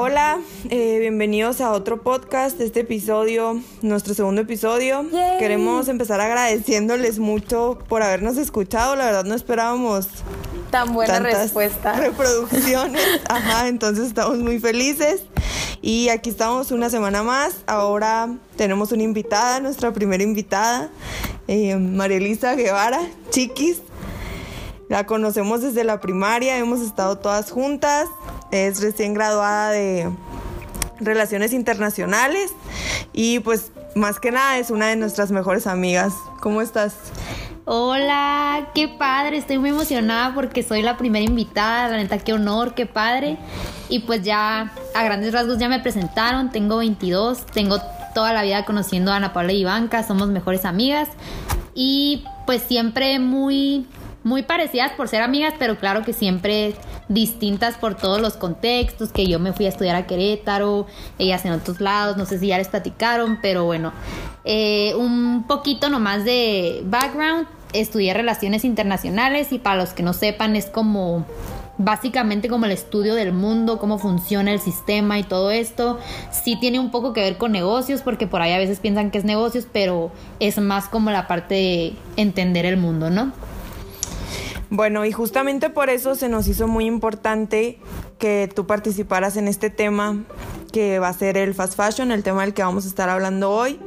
Hola, eh, bienvenidos a otro podcast, este episodio, nuestro segundo episodio. Queremos empezar agradeciéndoles mucho por habernos escuchado, la verdad no esperábamos tan buena respuesta. reproducciones, ajá, entonces estamos muy felices y aquí estamos una semana más, ahora tenemos una invitada, nuestra primera invitada, eh, María Elisa Guevara, Chiquis. La conocemos desde la primaria, hemos estado todas juntas. Es recién graduada de Relaciones Internacionales y pues más que nada es una de nuestras mejores amigas. ¿Cómo estás? Hola, qué padre, estoy muy emocionada porque soy la primera invitada, la neta, qué honor, qué padre. Y pues ya a grandes rasgos ya me presentaron, tengo 22, tengo toda la vida conociendo a Ana Paula y Ivanka, somos mejores amigas y pues siempre muy muy parecidas por ser amigas, pero claro que siempre distintas por todos los contextos, que yo me fui a estudiar a Querétaro, ellas en otros lados, no sé si ya les platicaron, pero bueno, eh, un poquito nomás de background, estudié relaciones internacionales y para los que no sepan es como básicamente como el estudio del mundo, cómo funciona el sistema y todo esto. Sí tiene un poco que ver con negocios, porque por ahí a veces piensan que es negocios, pero es más como la parte de entender el mundo, ¿no? Bueno, y justamente por eso se nos hizo muy importante que tú participaras en este tema que va a ser el fast fashion, el tema del que vamos a estar hablando hoy,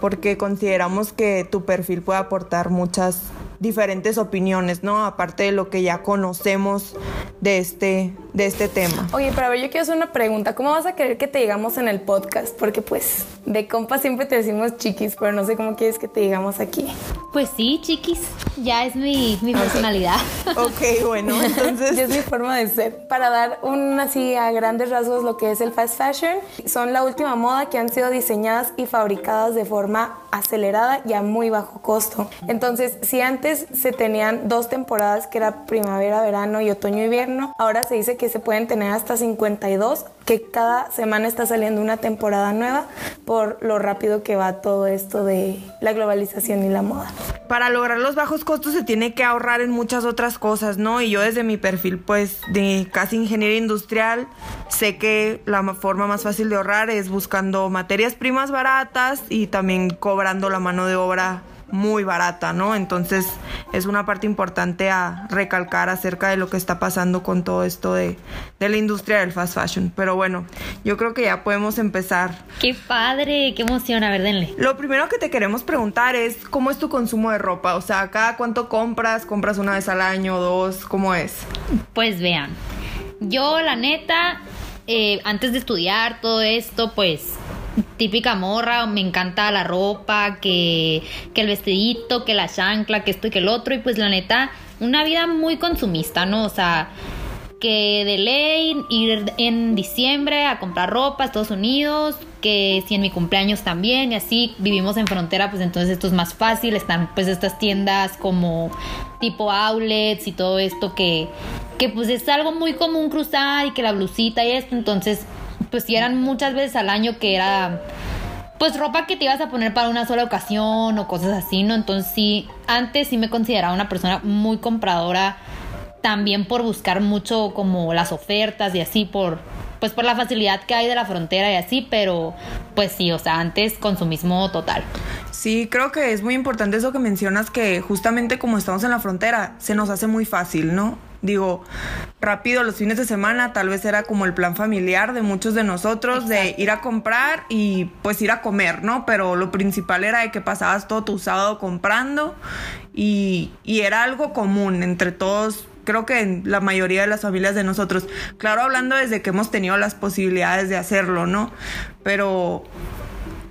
porque consideramos que tu perfil puede aportar muchas diferentes opiniones, ¿no? Aparte de lo que ya conocemos de este, de este tema. Oye, pero a ver, yo quiero hacer una pregunta. ¿Cómo vas a querer que te digamos en el podcast? Porque pues de compa siempre te decimos chiquis, pero no sé cómo quieres que te digamos aquí. Pues sí, chiquis, ya es mi, mi personalidad. ok, bueno, entonces... ya es mi forma de ser. Para dar un así a grandes rasgos lo que es el fast fashion, son la última moda que han sido diseñadas y fabricadas de forma acelerada y a muy bajo costo. Entonces, si antes se tenían dos temporadas que era primavera, verano y otoño, invierno, ahora se dice que se pueden tener hasta 52, que cada semana está saliendo una temporada nueva por lo rápido que va todo esto de la globalización y la moda. Para lograr los bajos costos se tiene que ahorrar en muchas otras cosas, ¿no? Y yo desde mi perfil, pues, de casi ingeniería industrial, sé que la forma más fácil de ahorrar es buscando materias primas baratas y también cobrando la mano de obra muy barata, ¿no? Entonces es una parte importante a recalcar acerca de lo que está pasando con todo esto de, de, la industria del fast fashion. Pero bueno, yo creo que ya podemos empezar. ¡Qué padre! ¡Qué emoción! A ver, denle. Lo primero que te queremos preguntar es cómo es tu consumo de ropa. O sea, ¿cada cuánto compras? ¿Compras una vez al año, dos? ¿Cómo es? Pues vean, yo la neta, eh, antes de estudiar todo esto, pues típica morra, me encanta la ropa, que, que el vestidito, que la chancla, que esto y que el otro, y pues la neta, una vida muy consumista, ¿no? O sea, que de ley ir en diciembre a comprar ropa a Estados Unidos, que si en mi cumpleaños también y así vivimos en frontera, pues entonces esto es más fácil, están pues estas tiendas como tipo outlets y todo esto que que pues es algo muy común cruzar y que la blusita y esto, entonces pues si eran muchas veces al año que era pues ropa que te ibas a poner para una sola ocasión o cosas así, ¿no? Entonces sí, antes sí me consideraba una persona muy compradora también por buscar mucho como las ofertas y así por pues por la facilidad que hay de la frontera y así, pero pues sí, o sea, antes consumismo total. Sí, creo que es muy importante eso que mencionas que justamente como estamos en la frontera, se nos hace muy fácil, ¿no? Digo, rápido los fines de semana tal vez era como el plan familiar de muchos de nosotros de ir a comprar y pues ir a comer, ¿no? Pero lo principal era de que pasabas todo tu sábado comprando y, y era algo común entre todos creo que en la mayoría de las familias de nosotros. Claro, hablando desde que hemos tenido las posibilidades de hacerlo, ¿no? Pero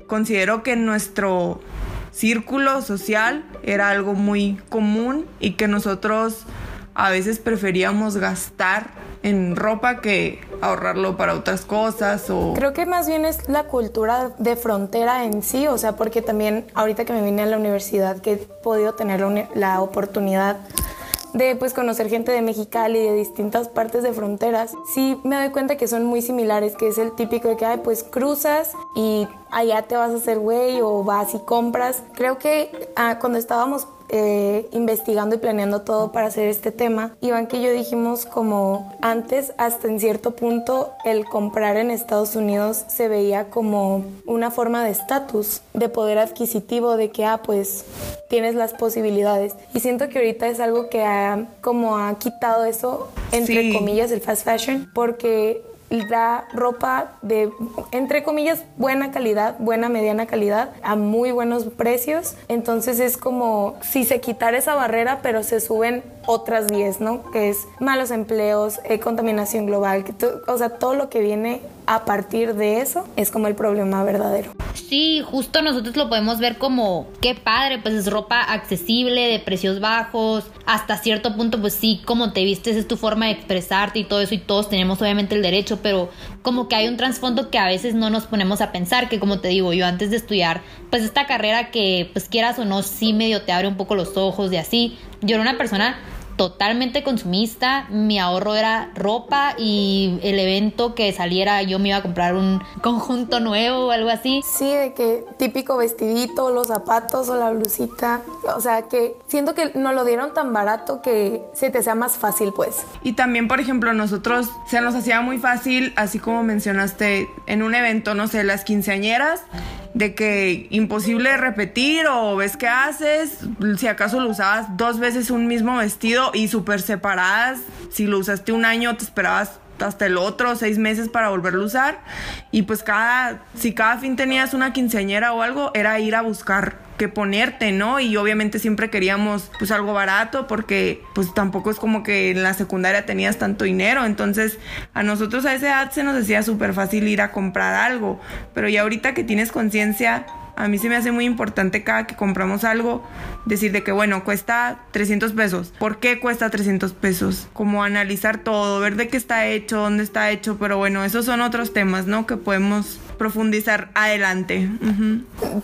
considero que nuestro círculo social era algo muy común y que nosotros a veces preferíamos gastar en ropa que ahorrarlo para otras cosas o... Creo que más bien es la cultura de frontera en sí, o sea, porque también ahorita que me vine a la universidad que he podido tener la oportunidad de pues conocer gente de Mexicali y de distintas partes de fronteras, sí me doy cuenta que son muy similares, que es el típico de que ay, pues cruzas y allá te vas a hacer güey o vas y compras. Creo que ah, cuando estábamos eh, investigando y planeando todo para hacer este tema, Iván que yo dijimos como antes, hasta en cierto punto, el comprar en Estados Unidos se veía como una forma de estatus, de poder adquisitivo, de que, ah, pues tienes las posibilidades. Y siento que ahorita es algo que ha, como ha quitado eso, entre comillas, el fast fashion, porque da ropa de, entre comillas, buena calidad, buena mediana calidad, a muy buenos precios. Entonces es como si se quitara esa barrera, pero se suben otras 10, ¿no? Que es malos empleos, eh, contaminación global, que o sea, todo lo que viene a partir de eso es como el problema verdadero. Sí, justo nosotros lo podemos ver como qué padre, pues es ropa accesible, de precios bajos, hasta cierto punto pues sí, como te vistes es tu forma de expresarte y todo eso y todos tenemos obviamente el derecho, pero como que hay un trasfondo que a veces no nos ponemos a pensar, que como te digo, yo antes de estudiar, pues esta carrera que pues quieras o no, sí medio te abre un poco los ojos de así, yo era una persona totalmente consumista. Mi ahorro era ropa y el evento que saliera yo me iba a comprar un conjunto nuevo o algo así. Sí, de que típico vestidito, los zapatos o la blusita. O sea, que siento que nos lo dieron tan barato que se te sea más fácil, pues. Y también, por ejemplo, nosotros se nos hacía muy fácil, así como mencionaste, en un evento, no sé, las quinceañeras de que imposible repetir o ves qué haces, si acaso lo usabas dos veces un mismo vestido y súper separadas, si lo usaste un año te esperabas hasta el otro, seis meses para volverlo a usar. Y pues cada, si cada fin tenías una quinceañera o algo, era ir a buscar qué ponerte, ¿no? Y obviamente siempre queríamos pues algo barato porque pues tampoco es como que en la secundaria tenías tanto dinero. Entonces a nosotros a esa edad se nos decía súper fácil ir a comprar algo. Pero ya ahorita que tienes conciencia a mí se me hace muy importante cada que compramos algo decir de que, bueno, cuesta 300 pesos. ¿Por qué cuesta 300 pesos? Como analizar todo, ver de qué está hecho, dónde está hecho, pero bueno, esos son otros temas, ¿no? Que podemos profundizar adelante.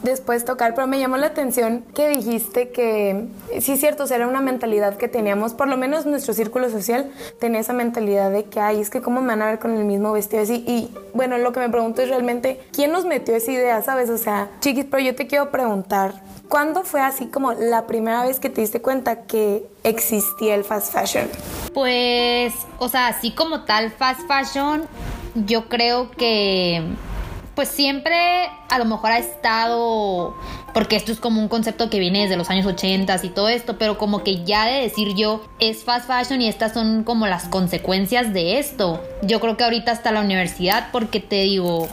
Después tocar, pero me llamó la atención que dijiste que sí es cierto, era una mentalidad que teníamos, por lo menos nuestro círculo social tenía esa mentalidad de que, ay, es que cómo me van a ver con el mismo vestido así. Y bueno, lo que me pregunto es realmente, ¿quién nos metió esa idea, sabes? O sea, chiquis, pero yo te quiero preguntar, ¿cuándo fue así como la primera vez que te diste cuenta que existía el fast fashion? Pues, o sea, así como tal fast fashion, yo creo que pues siempre a lo mejor ha estado, porque esto es como un concepto que viene desde los años 80 y todo esto, pero como que ya de decir yo es fast fashion y estas son como las consecuencias de esto. Yo creo que ahorita hasta la universidad, porque te digo,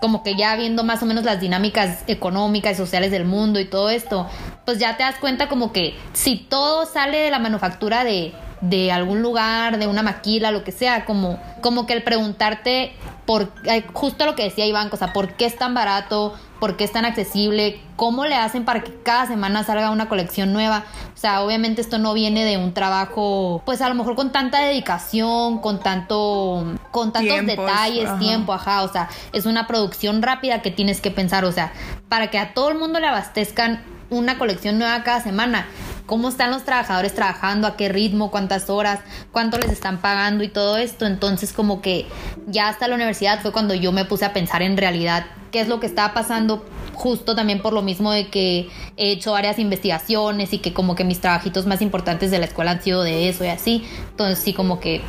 como que ya viendo más o menos las dinámicas económicas y sociales del mundo y todo esto, pues ya te das cuenta como que si todo sale de la manufactura de de algún lugar, de una maquila, lo que sea, como, como que el preguntarte por justo lo que decía Iván, o sea, ¿por qué es tan barato? ¿Por qué es tan accesible? ¿Cómo le hacen para que cada semana salga una colección nueva? O sea, obviamente esto no viene de un trabajo, pues a lo mejor con tanta dedicación, con tanto, con tantos detalles, tiempo, ajá. O sea, es una producción rápida que tienes que pensar, o sea, para que a todo el mundo le abastezcan una colección nueva cada semana cómo están los trabajadores trabajando, a qué ritmo, cuántas horas, cuánto les están pagando y todo esto. Entonces como que ya hasta la universidad fue cuando yo me puse a pensar en realidad qué es lo que estaba pasando justo también por lo mismo de que he hecho varias investigaciones y que como que mis trabajitos más importantes de la escuela han sido de eso y así. Entonces sí como que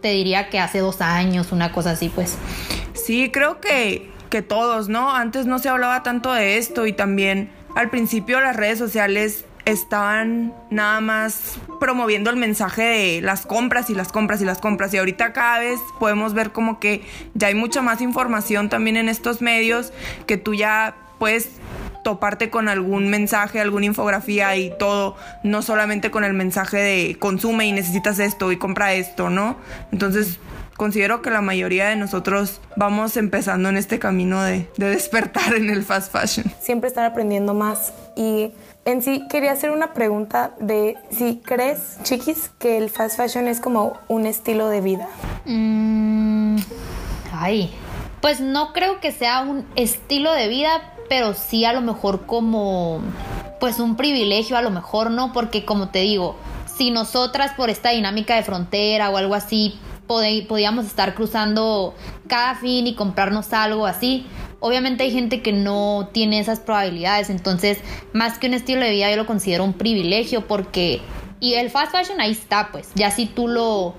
te diría que hace dos años, una cosa así pues. Sí, creo que, que todos, ¿no? Antes no se hablaba tanto de esto y también al principio las redes sociales estaban nada más promoviendo el mensaje de las compras y las compras y las compras. Y ahorita cada vez podemos ver como que ya hay mucha más información también en estos medios que tú ya puedes toparte con algún mensaje, alguna infografía y todo, no solamente con el mensaje de consume y necesitas esto y compra esto, ¿no? Entonces considero que la mayoría de nosotros vamos empezando en este camino de, de despertar en el fast fashion. Siempre estar aprendiendo más y en sí, quería hacer una pregunta de si crees, chiquis, que el fast fashion es como un estilo de vida. Mm, ay, pues no creo que sea un estilo de vida, pero sí a lo mejor como, pues un privilegio, a lo mejor no, porque como te digo, si nosotras por esta dinámica de frontera o algo así podíamos estar cruzando cada fin y comprarnos algo así, obviamente hay gente que no tiene esas probabilidades, entonces más que un estilo de vida yo lo considero un privilegio porque y el fast fashion ahí está, pues. Ya si tú lo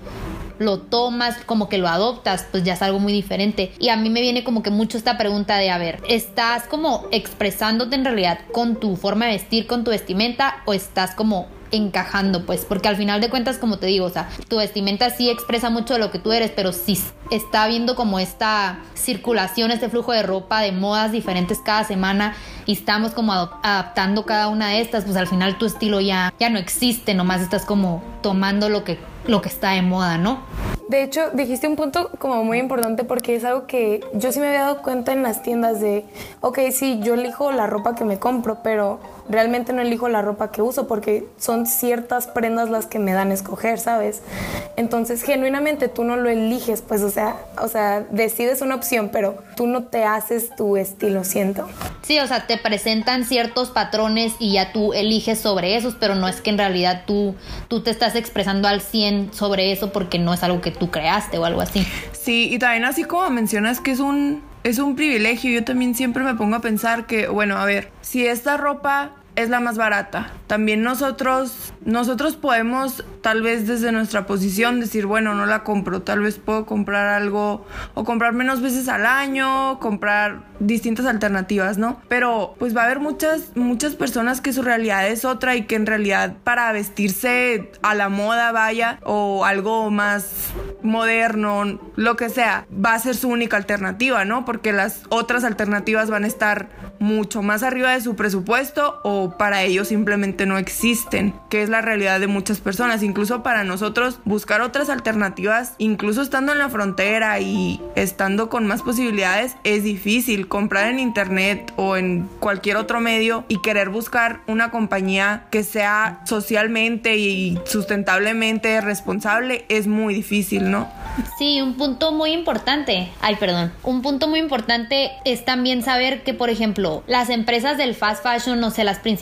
lo tomas, como que lo adoptas, pues ya es algo muy diferente. Y a mí me viene como que mucho esta pregunta de, a ver, ¿estás como expresándote en realidad con tu forma de vestir, con tu vestimenta, o estás como encajando, pues, porque al final de cuentas, como te digo, o sea, tu vestimenta sí expresa mucho de lo que tú eres, pero sí está viendo como esta circulación, este flujo de ropa, de modas diferentes cada semana y estamos como adaptando cada una de estas, pues al final tu estilo ya, ya no existe, nomás estás como tomando lo que, lo que está de moda, ¿no? De hecho, dijiste un punto como muy importante porque es algo que yo sí me había dado cuenta en las tiendas de, ok, sí, yo elijo la ropa que me compro, pero realmente no elijo la ropa que uso porque son ciertas prendas las que me dan a escoger, ¿sabes? Entonces, genuinamente tú no lo eliges, pues, o sea, o sea, decides una opción, pero tú no te haces tu estilo, siento. Sí, o sea, te presentan ciertos patrones y ya tú eliges sobre esos, pero no es que en realidad tú, tú te estás expresando al 100 sobre eso porque no es algo que tú creaste o algo así. Sí, y también así como mencionas que es un es un privilegio. Yo también siempre me pongo a pensar que, bueno, a ver, si esta ropa es la más barata. También nosotros, nosotros podemos tal vez desde nuestra posición decir, bueno, no la compro, tal vez puedo comprar algo o comprar menos veces al año, comprar distintas alternativas, ¿no? Pero pues va a haber muchas, muchas personas que su realidad es otra y que en realidad para vestirse a la moda vaya o algo más moderno, lo que sea, va a ser su única alternativa, ¿no? Porque las otras alternativas van a estar mucho más arriba de su presupuesto o para ellos simplemente no existen, que es la realidad de muchas personas. Incluso para nosotros buscar otras alternativas, incluso estando en la frontera y estando con más posibilidades, es difícil. Comprar en internet o en cualquier otro medio y querer buscar una compañía que sea socialmente y sustentablemente responsable es muy difícil, ¿no? Sí, un punto muy importante, ay perdón, un punto muy importante es también saber que, por ejemplo, las empresas del fast fashion, no sé, las principales,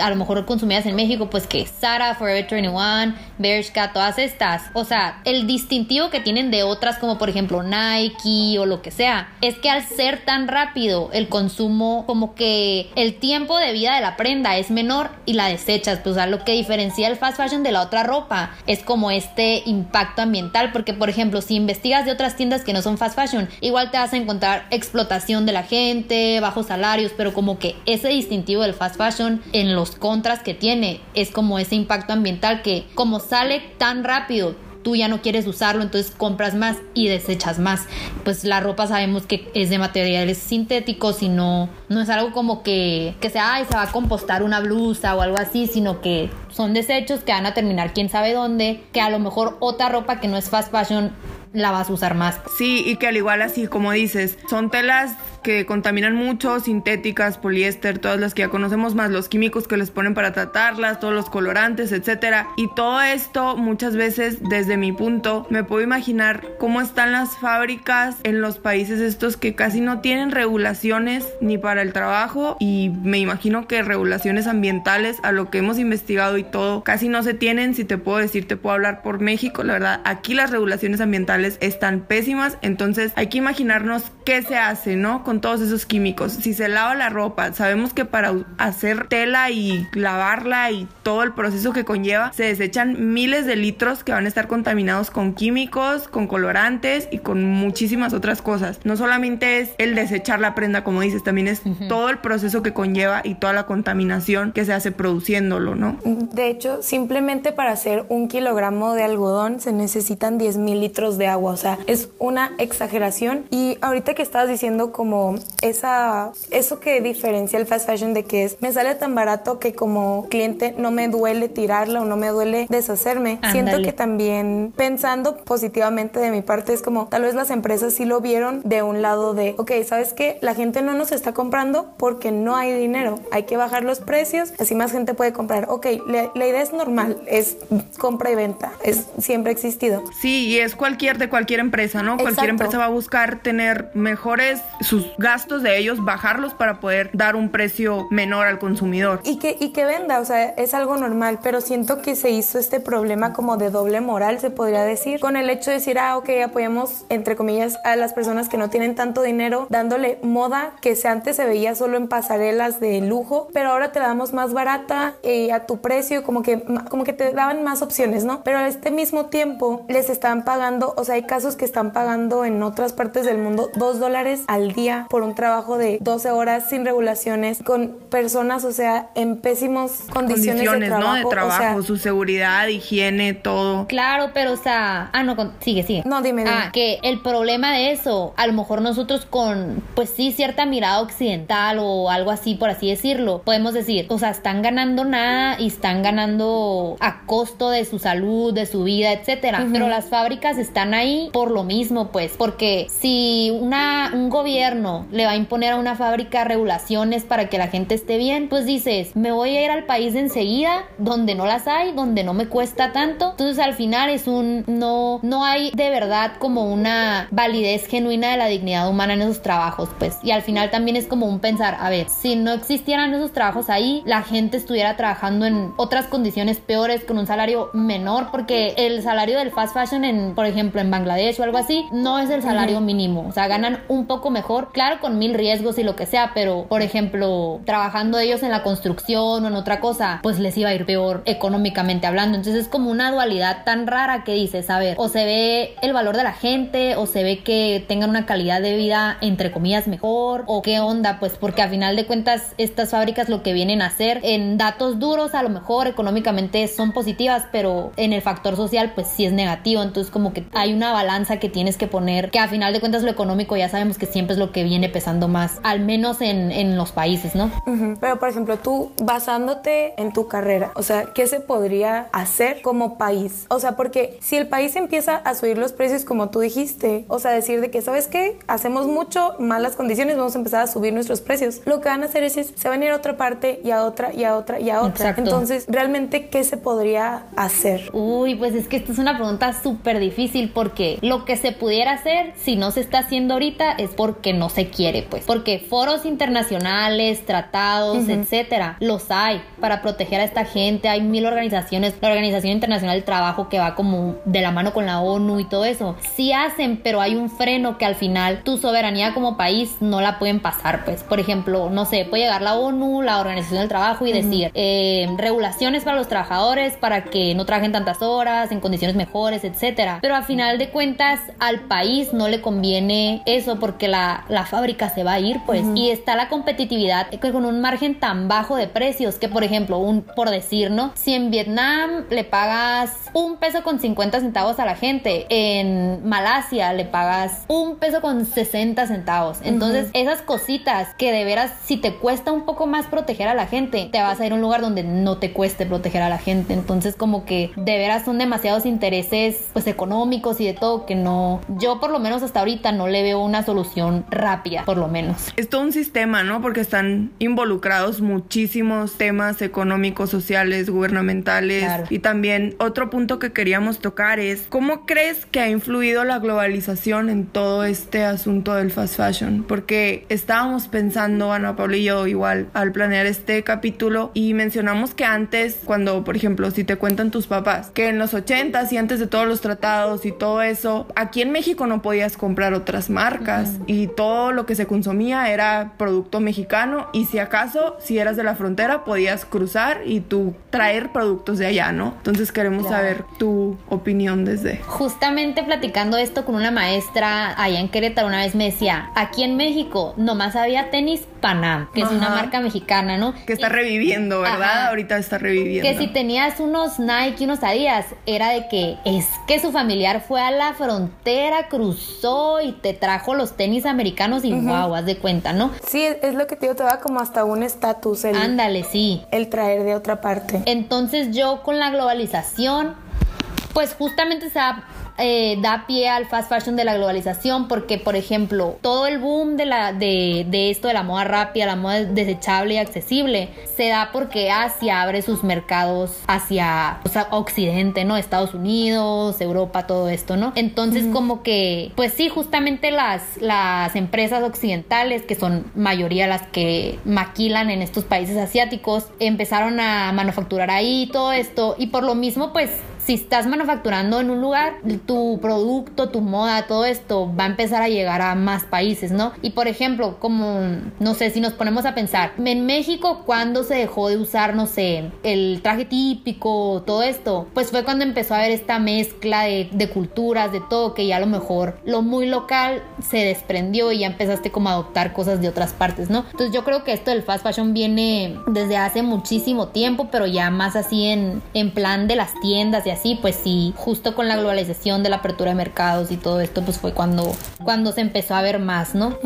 a lo mejor consumidas en México, pues que Zara, Forever 21, Bershka, todas estas, o sea, el distintivo que tienen de otras como por ejemplo Nike o lo que sea, es que al ser tan rápido el consumo, como que el tiempo de vida de la prenda es menor y la desechas, pues o sea, lo que diferencia el fast fashion de la otra ropa es como este impacto ambiental, porque por ejemplo, si investigas de otras tiendas que no son fast fashion, igual te vas a encontrar explotación de la gente, bajos salarios, pero como que ese distintivo del fast fashion en los contras que tiene es como ese impacto ambiental que como sale tan rápido, tú ya no quieres usarlo, entonces compras más y desechas más. Pues la ropa sabemos que es de materiales sintéticos y no, no es algo como que, que sea, ay, se va a compostar una blusa o algo así, sino que son desechos que van a terminar quién sabe dónde, que a lo mejor otra ropa que no es fast fashion la vas a usar más. Sí, y que al igual así como dices, son telas que contaminan mucho, sintéticas, poliéster, todas las que ya conocemos, más los químicos que les ponen para tratarlas, todos los colorantes, etcétera. Y todo esto, muchas veces, desde mi punto, me puedo imaginar cómo están las fábricas en los países estos que casi no tienen regulaciones ni para el trabajo y me imagino que regulaciones ambientales a lo que hemos investigado y todo casi no se tienen. Si te puedo decir, te puedo hablar por México, la verdad, aquí las regulaciones ambientales están pésimas, entonces hay que imaginarnos qué se hace, ¿no? Todos esos químicos. Si se lava la ropa, sabemos que para hacer tela y lavarla y todo el proceso que conlleva, se desechan miles de litros que van a estar contaminados con químicos, con colorantes y con muchísimas otras cosas. No solamente es el desechar la prenda, como dices, también es todo el proceso que conlleva y toda la contaminación que se hace produciéndolo, ¿no? De hecho, simplemente para hacer un kilogramo de algodón se necesitan 10 mil litros de agua, o sea, es una exageración. Y ahorita que estabas diciendo como esa, eso que diferencia el fast fashion de que es, me sale tan barato que como cliente no me duele tirarla o no me duele deshacerme. Siento que también pensando positivamente de mi parte es como, tal vez las empresas sí lo vieron de un lado de, ok, ¿sabes qué? La gente no nos está comprando porque no hay dinero. Hay que bajar los precios, así más gente puede comprar. Ok, la, idea es normal, es compra y venta, es siempre existido. Sí, y es cualquier de cualquier empresa, ¿no? Cualquier empresa va a buscar tener mejores sus gastos de ellos, bajarlos para poder dar un precio menor al consumidor. Y que, y que venda, o sea, es algo normal, pero siento que se hizo este problema como de doble moral, se podría decir, con el hecho de decir, ah, ok, apoyamos, entre comillas, a las personas que no tienen tanto dinero, dándole moda que antes se veía solo en pasarelas de lujo, pero ahora te la damos más barata y a tu precio, como que, como que te daban más opciones, ¿no? Pero a este mismo tiempo les están pagando, o sea, hay casos que están pagando en otras partes del mundo dos dólares al día por un trabajo de 12 horas sin regulaciones, con personas, o sea, en pésimos condiciones, de trabajo. ¿no? De trabajo, su seguridad, higiene, todo. Claro, pero o sea, ah, no, sigue, sigue. No, dime, dime. Ah, que el problema de eso, a lo mejor nosotros con, pues sí, cierta mirada occidental o algo así, por así decirlo, podemos decir, o sea, están ganando nada y están ganando a costo de su salud, de su vida, etcétera. Pero las fábricas están ahí por lo mismo, pues, porque si una, un gobierno le va a imponer a una fábrica regulaciones para que la gente esté bien, pues dices, me voy a ir al país de enseguida, donde no las hay, donde no me cuesta tanto. Entonces al final es un no, no hay de verdad como una validez genuina de la dignidad humana en esos trabajos, pues. Y al final también es como un pensar, a ver, si no existieran esos trabajos ahí, la gente estuviera trabajando en otras condiciones peores con un salario menor, porque el salario del fast fashion en, por ejemplo, en Bangladesh o algo así, no es el salario mínimo. O sea, ganan un poco mejor, claro, con mil riesgos y lo que sea, pero, por ejemplo, trabajando ellos en la construcción o en otra cosa, pues les iba a ir peor económicamente hablando. Entonces es como una dualidad tan rara que dices, a ver, o se ve el valor de la gente, o se ve que tengan una calidad de vida, entre comillas, mejor, o qué onda, pues porque a final de cuentas estas fábricas lo que vienen a hacer en datos duros, a lo mejor económicamente son positivas, pero en el factor social, pues sí es negativo. Entonces como que hay una balanza que tienes que poner, que a final de cuentas lo económico ya sabemos que siempre es lo que viene pesando más, al menos en, en los países, ¿no? Pero por ejemplo, tú basándote en tu carrera, o sea, ¿qué se podría hacer como país? O sea, porque si el país empieza a subir los precios como tú dijiste, o sea, decir de que, ¿sabes qué? Hacemos mucho, malas condiciones, vamos a empezar a subir nuestros precios. Lo que van a hacer es, se van a ir a otra parte y a otra y a otra y a otra. Entonces, realmente, ¿qué se podría hacer? Uy, pues es que esta es una pregunta súper difícil porque lo que se pudiera hacer, si no se está haciendo ahorita, es porque no se quiere, pues. Porque foros internacionales, tratados, etcétera, los hay para proteger a esta gente. Hay mil organizaciones, la Organización Internacional del Trabajo que va como de la mano con la ONU y todo eso. Sí hacen, pero hay un freno que al final tu soberanía como país no la pueden pasar, pues. Por ejemplo, no sé, puede llegar la ONU, la Organización del Trabajo y decir eh, regulaciones para los trabajadores para que no trabajen tantas horas, en condiciones mejores, etcétera. Pero al final de cuentas, al país no le conviene eso porque la, la fábrica se va a ir, pues. Y está la competitividad con un margen tan bajo de precios que, por ejemplo, un, por decir, ¿no? Si en Vietnam le pagas un peso con 50 centavos a la gente, en Malasia le pagas un peso con 60 centavos. Entonces, esas cositas que de veras, si te cuesta un poco más proteger a la gente, te vas a ir a un lugar donde no te cueste proteger a la gente. Entonces, como que de veras son demasiados intereses, pues económicos y de todo que no, yo por lo menos hasta ahorita no le veo una solución rápida, por lo menos. Es todo un sistema, ¿no? Porque están involucrados muchísimos temas económicos, sociales, gubernamentales. Y también otro punto que queríamos tocar es, ¿cómo crees que ha influido la globalización en todo este asunto del fast fashion? Porque estábamos pensando, Ana Paula y yo, igual, al planear este capítulo y mencionamos que antes, cuando, por ejemplo, si te cuentan tus papás, que en los 80s y antes de todos los tratados y todo eso, aquí en México no podías comprar otras marcas y todo lo que se consumía era producto mexicano y si acaso, si eras de la frontera, podías cruzar y tú traer productos de allá, ¿no? Entonces queremos saber tu opinión desde... Justamente platicando esto con una maestra allá en Querétaro una vez me decía, aquí en México nomás había tenis Panam, que es una marca mexicana, ¿no? Que está reviviendo, ¿verdad? Ahorita está reviviendo. Que si tenías unos Nike, unos Adidas, era de que es que su familiar fue a la frontera, cruzó y te trajo los tenis americanos y wow, haz de cuenta, ¿no? Sí, es lo que te digo, te va como hasta un estatus. Ándale, sí. El traer de otra parte. Entonces yo con la globalización, pues justamente se ha eh, da pie al fast fashion de la globalización porque, por ejemplo, todo el boom de, la, de, de esto de la moda rápida, la moda desechable y accesible, se da porque Asia abre sus mercados hacia Occidente, ¿no? Estados Unidos, Europa, todo esto, ¿no? Entonces, como que, pues sí, justamente las, las empresas occidentales, que son mayoría las que maquilan en estos países asiáticos, empezaron a manufacturar ahí todo esto y por lo mismo, pues si estás manufacturando en un lugar, tu producto, tu moda, todo esto va a empezar a llegar a más países, ¿no? Y por ejemplo, como, no sé, si nos ponemos a pensar, en México, cuando se dejó de usar, no sé, el traje típico, todo esto? Pues fue cuando empezó a haber esta mezcla de, culturas, de todo, que ya a lo mejor lo muy local se desprendió y ya empezaste como a adoptar cosas de otras partes, ¿no? Entonces yo creo que esto del fast fashion viene desde hace muchísimo tiempo, pero ya más así en, en plan de las tiendas y así, pues sí, justo con la globalización de la apertura de mercados y todo esto, pues fue cuando, cuando se empezó a ver más, ¿no?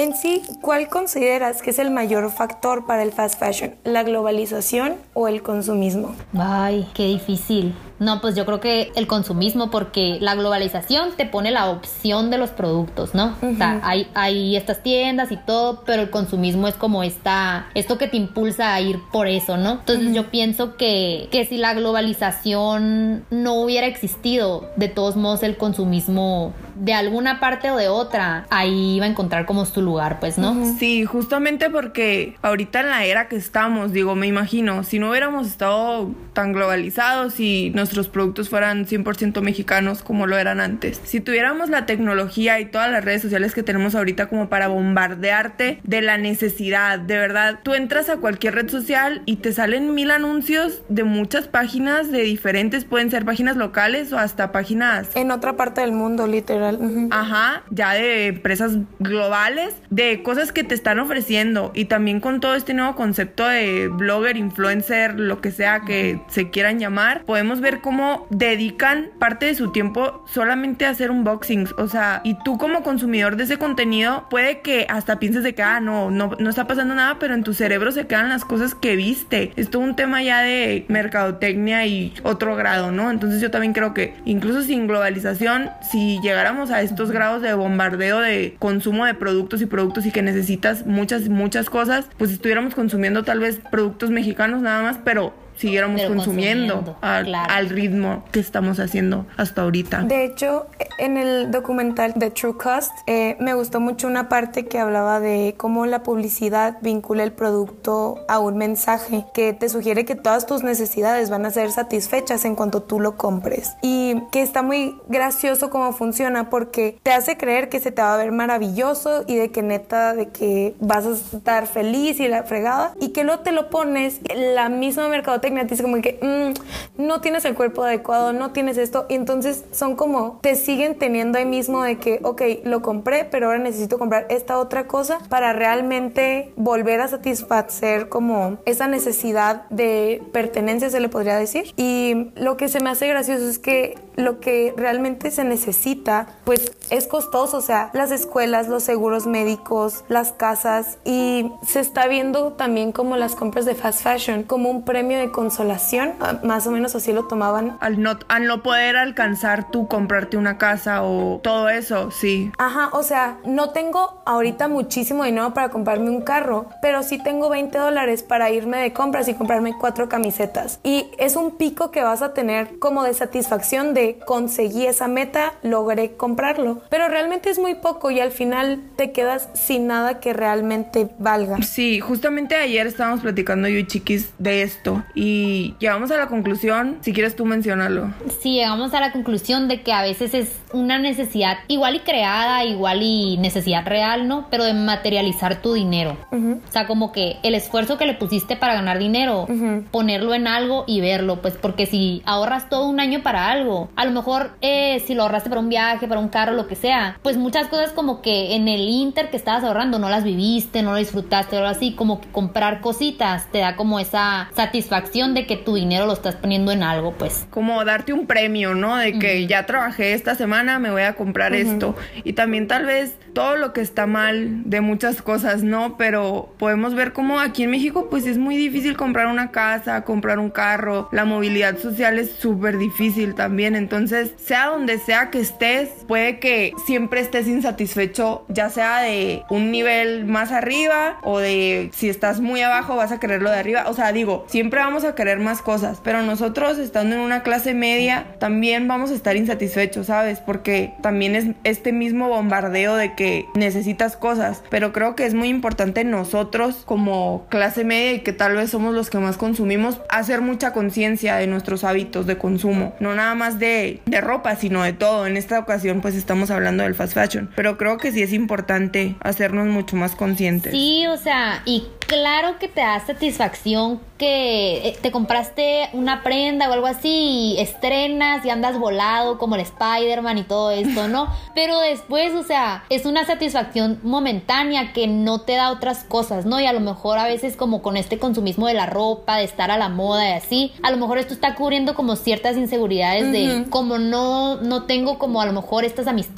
En sí, ¿cuál consideras que es el mayor factor para el fast fashion? ¿La globalización o el consumismo? Ay, qué difícil. No, pues yo creo que el consumismo, porque la globalización te pone la opción de los productos, ¿no? O sea, hay, hay estas tiendas y todo, pero el consumismo es como esta, esto que te impulsa a ir por eso, ¿no? Entonces yo pienso que, que si la globalización no hubiera existido, de todos modos el consumismo de alguna parte o de otra, ahí iba a encontrar como su lugar, pues, ¿no? Sí, justamente porque ahorita en la era que estamos, digo, me imagino, si no hubiéramos estado tan globalizados y nuestros productos fueran 100% mexicanos como lo eran antes, si tuviéramos la tecnología y todas las redes sociales que tenemos ahorita como para bombardearte de la necesidad, de verdad, tú entras a cualquier red social y te salen mil anuncios de muchas páginas de diferentes, pueden ser páginas locales o hasta páginas... En otra parte del mundo, literal. Ajá, ya de empresas globales, de cosas que te están ofreciendo y también con todo este nuevo concepto de blogger, influencer, lo que sea que se quieran llamar, podemos ver cómo dedican parte de su tiempo solamente a hacer unboxings, o sea, y tú como consumidor de ese contenido puede que hasta pienses de que, ah, no, no, no está pasando nada, pero en tu cerebro se quedan las cosas que viste. Es todo un tema ya de mercadotecnia y otro grado, ¿no? Entonces yo también creo que incluso sin globalización, si llegáramos a estos grados de bombardeo de consumo de productos y productos y que necesitas muchas, muchas cosas, pues estuviéramos consumiendo tal vez productos mexicanos nada más, pero siguiéramos consumiendo, al, ritmo que estamos haciendo hasta ahorita. De hecho, en el documental de True Cost eh, me gustó mucho una parte que hablaba de cómo la publicidad vincula el producto a un mensaje que te sugiere que todas tus necesidades van a ser satisfechas en cuanto tú lo compres. Y que está muy gracioso cómo funciona porque te hace creer que se te va a ver maravilloso y de que neta, de que vas a estar feliz y la fregada y que luego te lo pones la misma mercadotecnia me dice como que mm, no tienes el cuerpo adecuado, no tienes esto. Y entonces son como, te siguen teniendo ahí mismo de que, ok, lo compré, pero ahora necesito comprar esta otra cosa para realmente volver a satisfacer como esa necesidad de pertenencia, se le podría decir. Y lo que se me hace gracioso es que lo que realmente se necesita, pues es costoso, o sea, las escuelas, los seguros médicos, las casas y se está viendo también como las compras de fast fashion como un premio de consolación, ah, más o menos así lo tomaban. Al no, al no poder alcanzar tú comprarte una casa o todo eso, sí. Ajá, o sea, no tengo ahorita muchísimo dinero para comprarme un carro, pero sí tengo 20 dólares para irme de compras y comprarme cuatro camisetas. Y es un pico que vas a tener como de satisfacción de conseguí esa meta, logré comprarlo. Pero realmente es muy poco y al final te quedas sin nada que realmente valga. Sí, justamente ayer estábamos platicando yo y Chiquis de esto y llegamos a la conclusión, si quieres tú mencionarlo. Sí, llegamos a la conclusión de que a veces es una necesidad igual y creada, igual y necesidad real, ¿no? Pero de materializar tu dinero. O sea, como que el esfuerzo que le pusiste para ganar dinero, ponerlo en algo y verlo, pues porque si ahorras todo un año para algo, a lo mejor eh, si lo ahorraste para un viaje, para un carro, lo que sea, pues muchas cosas como que en el inter que estabas ahorrando no las viviste, no lo disfrutaste, o algo así, como que comprar cositas te da como esa satisfacción de que tu dinero lo estás poniendo en algo, pues. Como darte un premio, ¿no? De que ya trabajé esta semana me voy a comprar esto. Y también tal vez todo lo que está mal de muchas cosas, ¿no? Pero podemos ver cómo aquí en México pues es muy difícil comprar una casa, comprar un carro, la movilidad social es súper difícil también, entonces sea donde sea que estés, puede que siempre estés insatisfecho, ya sea de un nivel más arriba o de si estás muy abajo vas a querer lo de arriba, o sea, digo, siempre vamos a querer más cosas, pero nosotros estando en una clase media también vamos a estar insatisfechos, ¿sabes? Porque también es este mismo bombardeo de que necesitas cosas, pero creo que es muy importante nosotros como clase media y que tal vez somos los que más consumimos, hacer mucha conciencia de nuestros hábitos de consumo, no nada más de, de ropa, sino de todo. En esta ocasión pues estamos hablando del fast fashion, pero creo que sí es importante hacernos mucho más conscientes. Sí, o sea, y claro que te da satisfacción que eh, te compraste una prenda o algo así y estrenas y andas volado como el Spider-Man y todo esto, ¿no? Pero después, o sea, es una satisfacción momentánea que no te da otras cosas, ¿no? Y a lo mejor a veces como con este consumismo de la ropa, de estar a la moda y así, a lo mejor esto está cubriendo como ciertas inseguridades de como no, no tengo como a lo mejor estas amistades,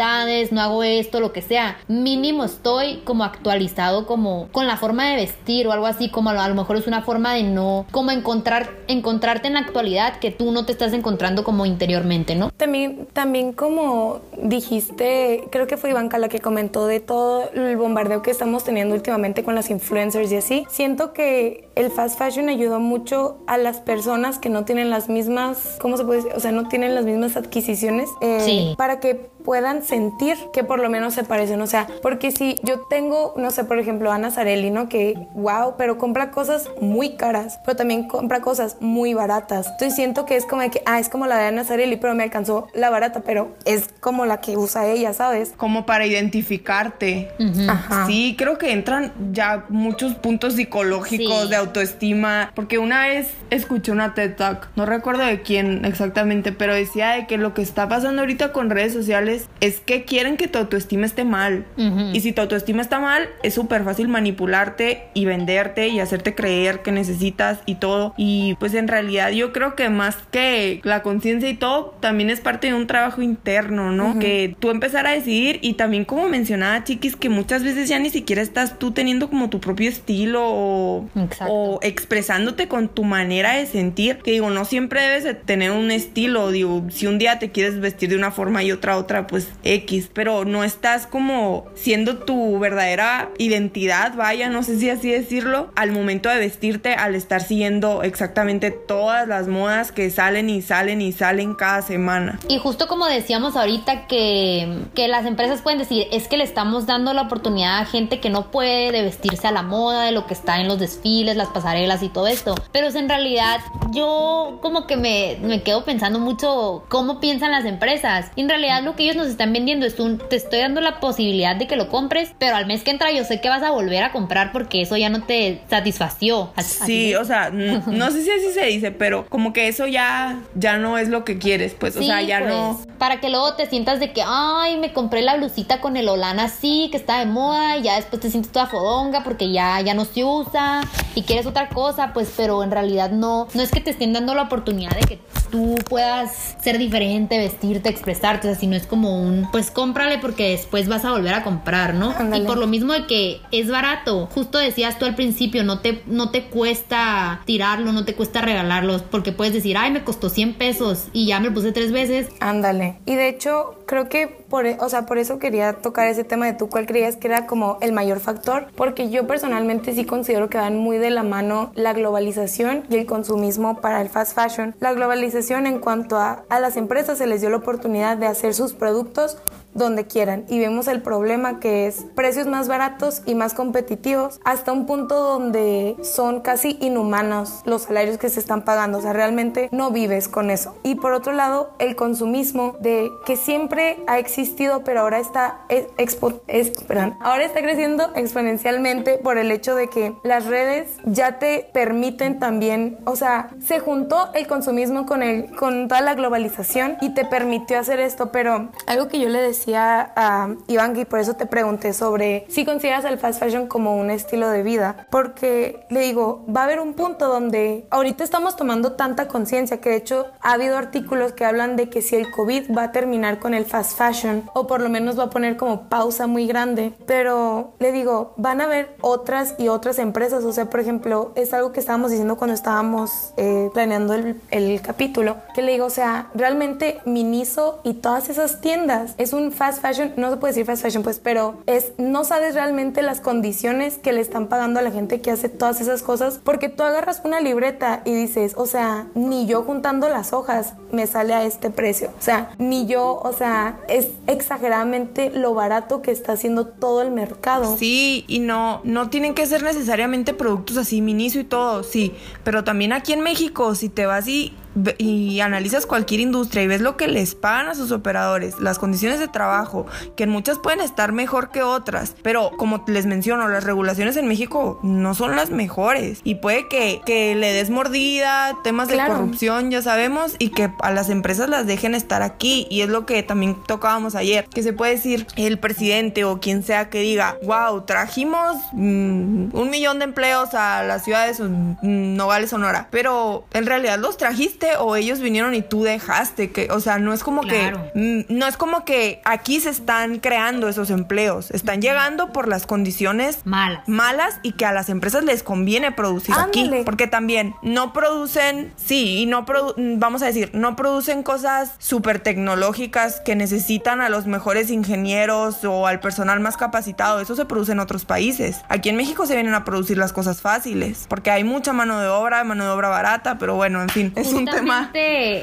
no hago esto, lo que sea. Mínimo estoy como actualizado como con la forma de vestir o algo así, como a lo mejor es una forma de no como, encontrar, encontrarte en la actualidad que tú no te estás encontrando como interiormente, ¿no? También, también como dijiste, creo que fue Ivanka la que comentó de todo el bombardeo que estamos teniendo últimamente con las influencers y así, siento que el fast fashion ayudó mucho a las personas que no tienen las mismas, ¿cómo se puede decir? O sea, no tienen las mismas adquisiciones eh, para que puedan sentir que por lo menos se parecen. O sea, porque si yo tengo, no sé, por ejemplo, Ana Zarelli, ¿no? Que, wow, pero compra cosas muy caras, pero también compra cosas muy baratas. Entonces siento que es como de que, ah, es como la de Ana Zarelli, pero me alcanzó la barata, pero es como la que usa ella, ¿sabes? Como para identificarte. Ajá. Sí, creo que entran ya muchos puntos psicológicos de autoestima, porque una vez escuché una TED Talk, no recuerdo de quién exactamente, pero decía de que lo que está pasando ahorita con redes sociales es que quieren que tu autoestima esté mal. Y si tu autoestima está mal, es súper fácil manipularte y venderte y hacerte creer que necesitas y todo. Y pues en realidad yo creo que más que la conciencia y todo, también es parte de un trabajo interno, ¿no? Que tú empezar a decidir y también como mencionaba Chiquis, que muchas veces ya ni siquiera estás tú teniendo como tu propio estilo o, o expresándote con tu manera de sentir. Que digo, no siempre debes de tener un estilo. Digo, si un día te quieres vestir de una forma y otra otra, pues X. Pero no estás como siendo tu verdadera identidad, vaya, no sé si así decirlo, al momento de vestirte, al estar siguiendo exactamente todas las modas que salen y salen y salen cada semana. Y justo como decíamos ahorita que, que las empresas pueden decir, es que le estamos dando la oportunidad a gente que no puede de vestirse a la moda, de lo que está en los desfiles, las pasarelas y todo esto. Pero en realidad yo como que me, me quedo pensando mucho cómo piensan las empresas. Y en realidad lo que ellos nos están vendiendo es un, te estoy dando la posibilidad de que lo compres, pero al mes que entra yo sé que vas a volver a comprar porque eso ya no te satisfació. Sí, o sea, no, sé si así se dice, pero como que eso ya, ya no es lo que quieres, pues, o sea, ya no. Pues, para que luego te sientas de que, ay, me compré la blusita con el Olana así, que está de moda, y ya después te sientes toda fodonga porque ya, ya no se usa y quieres otra cosa, pues, pero en realidad no, no es que te estén dando la oportunidad de que tú puedas ser diferente, vestirte, expresarte, o sea, si no es como un, pues cómprale porque después vas a volver a comprar, ¿no? Y por lo mismo de que es barato, justo decías tú al principio, no te, no te cuesta tirarlo, no te cuesta regalarlo, porque puedes decir, ay, me costó 100 pesos y ya me lo puse tres veces. Ándale. Y de hecho, creo que por, o sea, por eso quería tocar ese tema de tú cuál creías que era como el mayor factor, porque yo personalmente sí considero que van muy de la mano la globalización y el consumismo para el fast fashion. La globalización en cuanto a, a las empresas se les dio la oportunidad de hacer sus productos donde quieran y vemos el problema que es precios más baratos y más competitivos hasta un punto donde son casi inhumanos los salarios que se están pagando, o sea, realmente no vives con eso. Y por otro lado, el consumismo de que siempre ha existido, pero ahora está expo es, ahora está creciendo exponencialmente por el hecho de que las redes ya te permiten también, o sea, se juntó el consumismo con el con toda la globalización y te permitió hacer esto, pero algo que yo le decía decía a Iván y por eso te pregunté sobre si consideras el fast fashion como un estilo de vida, porque le digo, va a haber un punto donde ahorita estamos tomando tanta conciencia que de hecho ha habido artículos que hablan de que si el COVID va a terminar con el fast fashion o por lo menos va a poner como pausa muy grande, pero le digo, van a haber otras y otras empresas, o sea, por ejemplo, es algo que estábamos diciendo cuando estábamos eh, planeando el, el capítulo, que le digo, o sea, realmente Miniso y todas esas tiendas es un fast fashion, no se puede decir fast fashion pues, pero es, no sabes realmente las condiciones que le están pagando a la gente que hace todas esas cosas, porque tú agarras una libreta y dices, o sea, ni yo juntando las hojas me sale a este precio, o sea, ni yo, o sea, es exageradamente lo barato que está haciendo todo el mercado. Sí, y no, no tienen que ser necesariamente productos así, Miniso y todo, sí, pero también aquí en México, si te vas y y analizas cualquier industria y ves lo que les pagan a sus operadores, las condiciones de trabajo, que en muchas pueden estar mejor que otras, pero como les menciono, las regulaciones en México no son las mejores. Y puede que, que le des mordida, temas de corrupción, ya sabemos, y que a las empresas las dejen estar aquí. Y es lo que también tocábamos ayer, que se puede decir el presidente o quien sea que diga, wow, trajimos mm, un millón de empleos a las ciudades mm, Nogales, Sonora, pero en realidad los trajiste o ellos vinieron y tú dejaste que, o sea, no es como que mm, no es como que aquí se están creando esos empleos, están llegando por las condiciones malas, malas y que a las empresas les conviene producir aquí, porque también no producen, sí, y no vamos a decir, no producen cosas súper tecnológicas que necesitan a los mejores ingenieros o al personal más capacitado, eso se produce en otros países. Aquí en México se vienen a producir las cosas fáciles, porque hay mucha mano de obra, mano de obra barata, pero bueno, en fin, es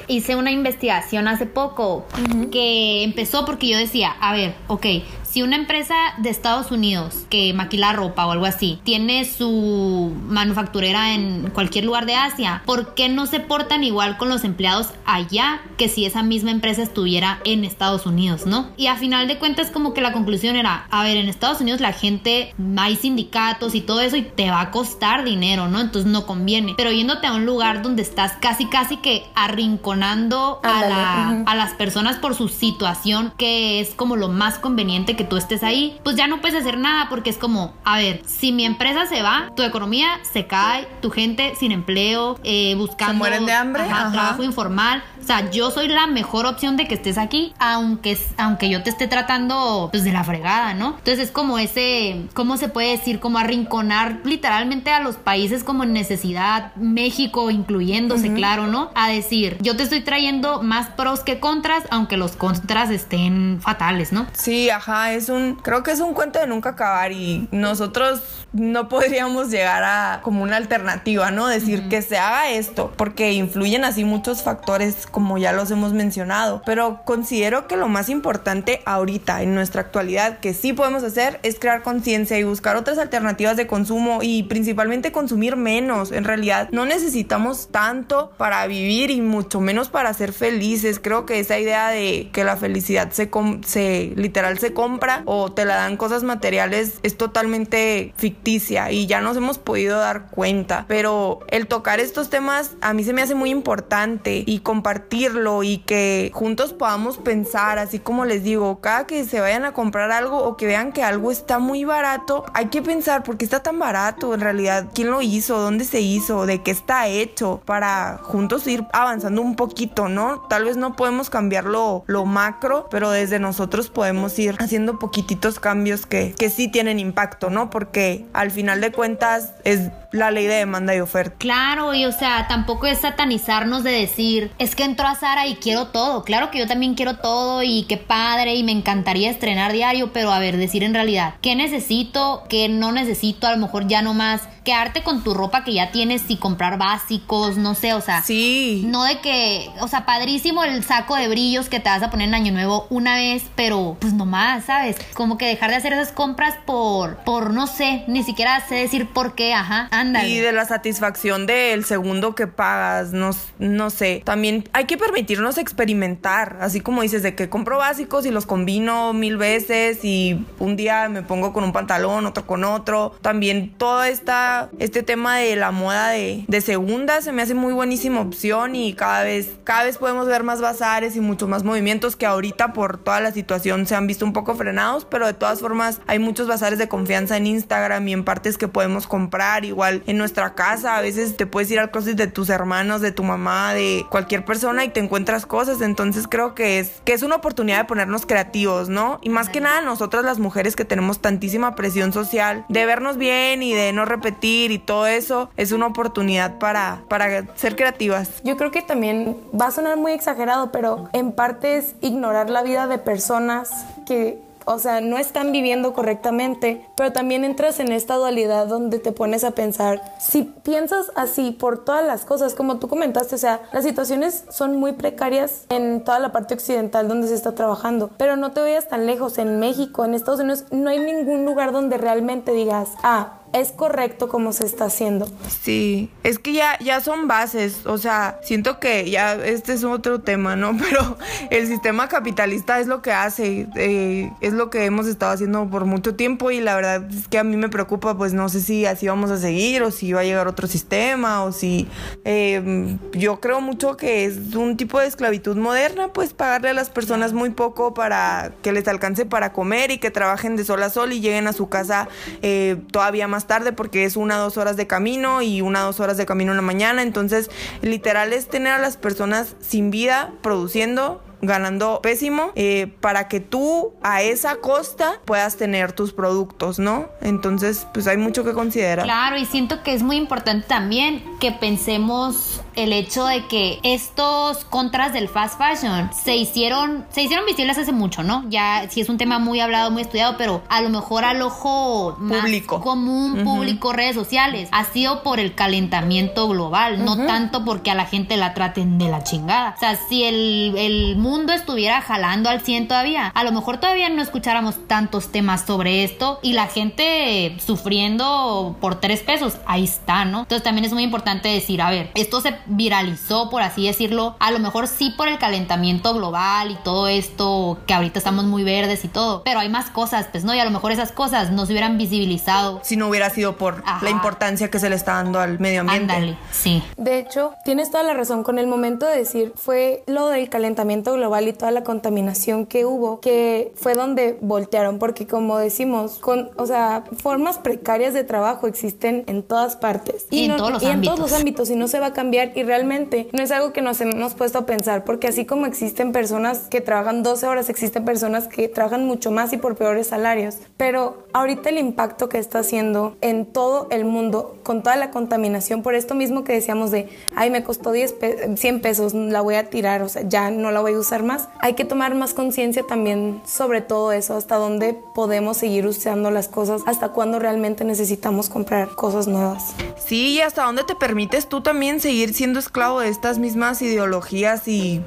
Hice una investigación hace poco que empezó porque yo decía, a ver, ok, si una empresa de Estados Unidos que maquila ropa o algo así tiene su manufacturera en cualquier lugar de Asia, ¿por qué no se portan igual con los empleados allá que si esa misma empresa estuviera en Estados Unidos, ¿no? Y a final de cuentas como que la conclusión era, a ver, en Estados Unidos la gente, hay sindicatos y todo eso y te va a costar dinero, ¿no? Entonces no conviene. Pero yéndote a un lugar donde estás casi casi que arrinconando a, a las personas por su situación, que es como lo más conveniente que tú estés ahí, pues ya no puedes hacer nada porque es como, a ver, si mi empresa se va, tu economía se cae, tu gente sin empleo, eh, buscando... ¿Se mueren de hambre? trabajo informal. O sea, yo soy la mejor opción de que estés aquí, aunque, aunque yo te esté tratando pues de la fregada, ¿no? Entonces es como ese, ¿cómo se puede decir? Como arrinconar literalmente a los países como en necesidad, México incluyéndose, claro, ¿no? A decir, yo te estoy trayendo más pros que contras, aunque los contras estén fatales, ¿no? Sí, ajá, es un, creo que es un cuento de nunca acabar y nosotros no podríamos llegar a como una alternativa, ¿no? Decir que se haga esto, porque influyen así muchos factores como ya los hemos mencionado, pero considero que lo más importante ahorita, en nuestra actualidad, que sí podemos hacer es crear conciencia y buscar otras alternativas de consumo y principalmente consumir menos. En realidad no necesitamos tanto para vivir y mucho menos para ser felices. Creo que esa idea de que la felicidad se, se literal se compra o te la dan cosas materiales es totalmente ficticio y ya nos hemos podido dar cuenta. Pero el tocar estos temas a mí se me hace muy importante y compartirlo y que juntos podamos pensar, así como les digo, cada que se vayan a comprar algo o que vean que algo está muy barato, hay que pensar por qué está tan barato en realidad, quién lo hizo, dónde se hizo, de qué está hecho, para juntos ir avanzando un poquito, ¿no? Tal vez no podemos cambiar lo, macro, pero desde nosotros podemos ir haciendo poquititos cambios que, que sí tienen impacto, ¿no? Porque al final de cuentas es la ley de demanda y oferta. Claro, y o sea, tampoco es satanizarnos de decir, es que entro a Sara y quiero todo. Claro que yo también quiero todo y qué padre y me encantaría estrenar diario, pero a ver, decir en realidad, ¿qué necesito? ¿Qué no necesito? A lo mejor ya no más quedarte con tu ropa que ya tienes y comprar básicos, no sé, o sea, sí. No de que, o sea, padrísimo el saco de brillos que te vas a poner en Año Nuevo una vez, pero pues nomás, ¿sabes? Como que dejar de hacer esas compras por, por no sé, ni siquiera sé decir por qué, ajá Ándale. Y de la satisfacción del segundo que pagas, no, no sé. También hay que permitirnos experimentar, así como dices, de que compro básicos y los combino mil veces y un día me pongo con un pantalón, otro con otro. También todo esta, este tema de la moda de, de segunda se me hace muy buenísima opción y cada vez, cada vez podemos ver más bazares y muchos más movimientos que ahorita por toda la situación se han visto un poco frenados, pero de todas formas hay muchos bazares de confianza en Instagram y en partes que podemos comprar, igual en nuestra casa, a veces te puedes ir al closet de tus hermanos, de tu mamá, de cualquier persona y te encuentras cosas, entonces creo que es que es una oportunidad de ponernos creativos, ¿no? Y más que nada nosotras las mujeres que tenemos tantísima presión social de vernos bien y de no repetir y todo eso, es una oportunidad para para ser creativas. Yo creo que también va a sonar muy exagerado, pero en parte es ignorar la vida de personas que o sea, no están viviendo correctamente, pero también entras en esta dualidad donde te pones a pensar, si piensas así por todas las cosas, como tú comentaste, o sea, las situaciones son muy precarias en toda la parte occidental donde se está trabajando, pero no te vayas tan lejos, en México, en Estados Unidos, no hay ningún lugar donde realmente digas, ah, es correcto como se está haciendo. Sí, es que ya, ya son bases, o sea, siento que ya este es otro tema, ¿no? Pero el sistema capitalista es lo que hace, eh, es lo que hemos estado haciendo por mucho tiempo y la verdad es que a mí me preocupa, pues no sé si así vamos a seguir o si va a llegar otro sistema o si eh, yo creo mucho que es un tipo de esclavitud moderna, pues pagarle a las personas muy poco para que les alcance para comer y que trabajen de sol a sol y lleguen a su casa eh, todavía más tarde porque es una dos horas de camino y una dos horas de camino en la mañana. Entonces, literal es tener a las personas sin vida produciendo ganando pésimo eh, para que tú a esa costa puedas tener tus productos, ¿no? Entonces, pues hay mucho que considerar. Claro, y siento que es muy importante también que pensemos el hecho de que estos contras del fast fashion se hicieron se hicieron visibles hace mucho, ¿no? Ya sí es un tema muy hablado, muy estudiado, pero a lo mejor al ojo más Público. común, público, redes sociales, ha sido por el calentamiento global, no tanto porque a la gente la traten de la chingada. O sea, si el, el mundo estuviera jalando al 100 todavía, a lo mejor todavía no escucháramos tantos temas sobre esto y la gente sufriendo por tres pesos, ahí está, ¿no? Entonces también es muy importante decir, a ver, esto se viralizó, por así decirlo, a lo mejor sí por el calentamiento global y todo esto, que ahorita estamos muy verdes y todo, pero hay más cosas, pues no, y a lo mejor esas cosas no se hubieran visibilizado. Si no hubiera sido por Ajá. la importancia que se le está dando al medio ambiente. Ándale, sí. De hecho, tienes toda la razón con el momento de decir, fue lo del calentamiento global y toda la contaminación que hubo, que fue donde voltearon, porque como decimos, con, o sea, formas precarias de trabajo existen en todas partes. Y en todos los y en todos los ámbitos, y no se va a cambiar, y realmente no es algo que nos hemos puesto a pensar, porque así como existen personas que trabajan 12 horas, existen personas que trabajan mucho más y por peores salarios. Pero ahorita el impacto que está haciendo en todo el mundo, con toda la contaminación, por esto mismo que decíamos de, ay, me costó 10 pe- 100 pesos, la voy a tirar, o sea, ya no la voy a usar más. Hay que tomar más conciencia también sobre todo eso, hasta dónde podemos seguir usando las cosas, hasta cuándo realmente necesitamos comprar cosas nuevas. Sí, y hasta dónde te permites tú también seguir siendo esclavo de estas mismas ideologías y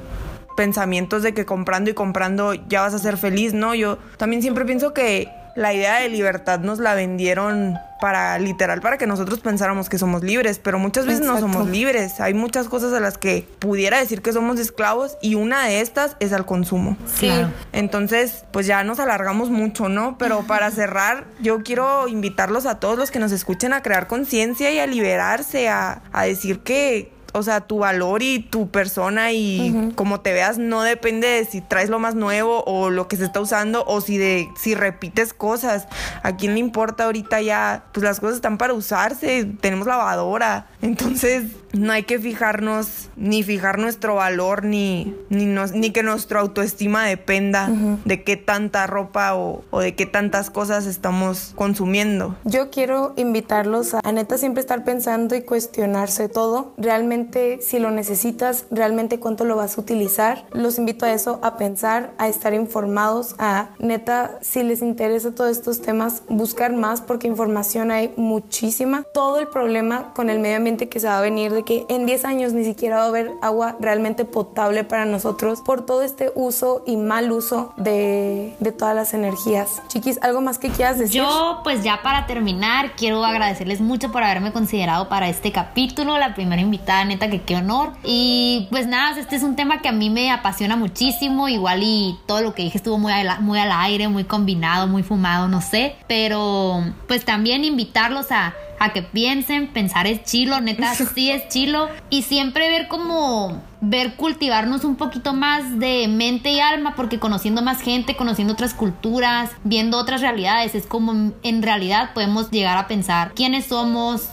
pensamientos de que comprando y comprando ya vas a ser feliz, ¿no? Yo también siempre pienso que la idea de libertad nos la vendieron para literal para que nosotros pensáramos que somos libres, pero muchas veces no somos libres. Hay muchas cosas a las que pudiera decir que somos esclavos y una de estas es al consumo. Sí. Claro. Entonces, pues ya nos alargamos mucho, ¿no? Pero para cerrar, yo quiero invitarlos a todos los que nos escuchen a crear conciencia y a liberarse, a, a decir que, o sea, tu valor y tu persona y cómo te veas no depende de si traes lo más nuevo o lo que se está usando o si de si repites cosas. ¿A quién le importa ahorita ya? Pues las cosas están para usarse, tenemos lavadora. Entonces, no hay que fijarnos ni fijar nuestro valor ni ni, nos- ni que nuestra autoestima dependa de qué tanta ropa o, o de qué tantas cosas estamos consumiendo. Yo quiero invitarlos a, a neta siempre estar pensando y cuestionarse todo. Realmente si lo necesitas, realmente cuánto lo vas a utilizar. Los invito a eso, a pensar, a estar informados, a neta si les interesa todos estos temas, buscar más porque información hay muchísima. Todo el problema con el medio ambiente que se va a venir de que en 10 años ni siquiera va a haber agua realmente potable para nosotros por todo este uso y mal uso de, de todas las energías. Chiquis, ¿algo más que quieras decir? Yo, pues ya para terminar, quiero agradecerles mucho por haberme considerado para este capítulo, la primera invitada, neta, que qué honor. Y pues nada, este es un tema que a mí me apasiona muchísimo, igual y todo lo que dije estuvo muy muy al aire, muy combinado, muy fumado, no sé, pero pues también invitarlos a a que piensen, pensar es chilo, neta, sí es chilo. Y siempre ver como, ver cultivarnos un poquito más de mente y alma, porque conociendo más gente, conociendo otras culturas, viendo otras realidades, es como en realidad podemos llegar a pensar quiénes somos,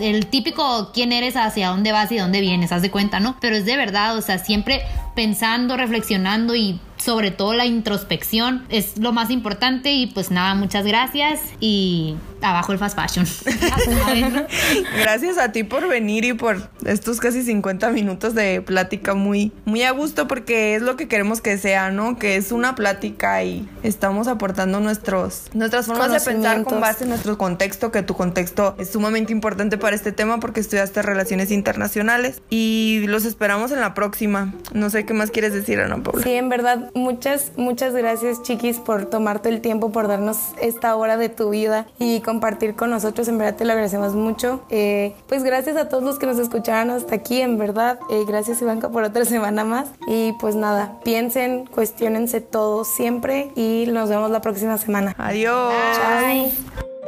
el típico quién eres, hacia dónde vas y dónde vienes, haz de cuenta, ¿no? Pero es de verdad, o sea, siempre pensando, reflexionando y sobre todo la introspección es lo más importante y pues nada, muchas gracias y abajo el fast fashion. gracias a ti por venir y por estos casi 50 minutos de plática muy muy a gusto porque es lo que queremos que sea, ¿no? Que es una plática y estamos aportando nuestros nuestras formas de pensar con base en nuestro contexto, que tu contexto es sumamente importante para este tema porque estudiaste relaciones internacionales y los esperamos en la próxima. No sé qué más quieres decir, Ana Paula. Sí, en verdad muchas, muchas gracias chiquis por tomarte el tiempo, por darnos esta hora de tu vida y compartir con nosotros. En verdad te lo agradecemos mucho. Eh, pues gracias a todos los que nos escucharon hasta aquí, en verdad. Eh, gracias Ivanka por otra semana más. Y pues nada, piensen, cuestionense todo siempre y nos vemos la próxima semana. Adiós. Chao.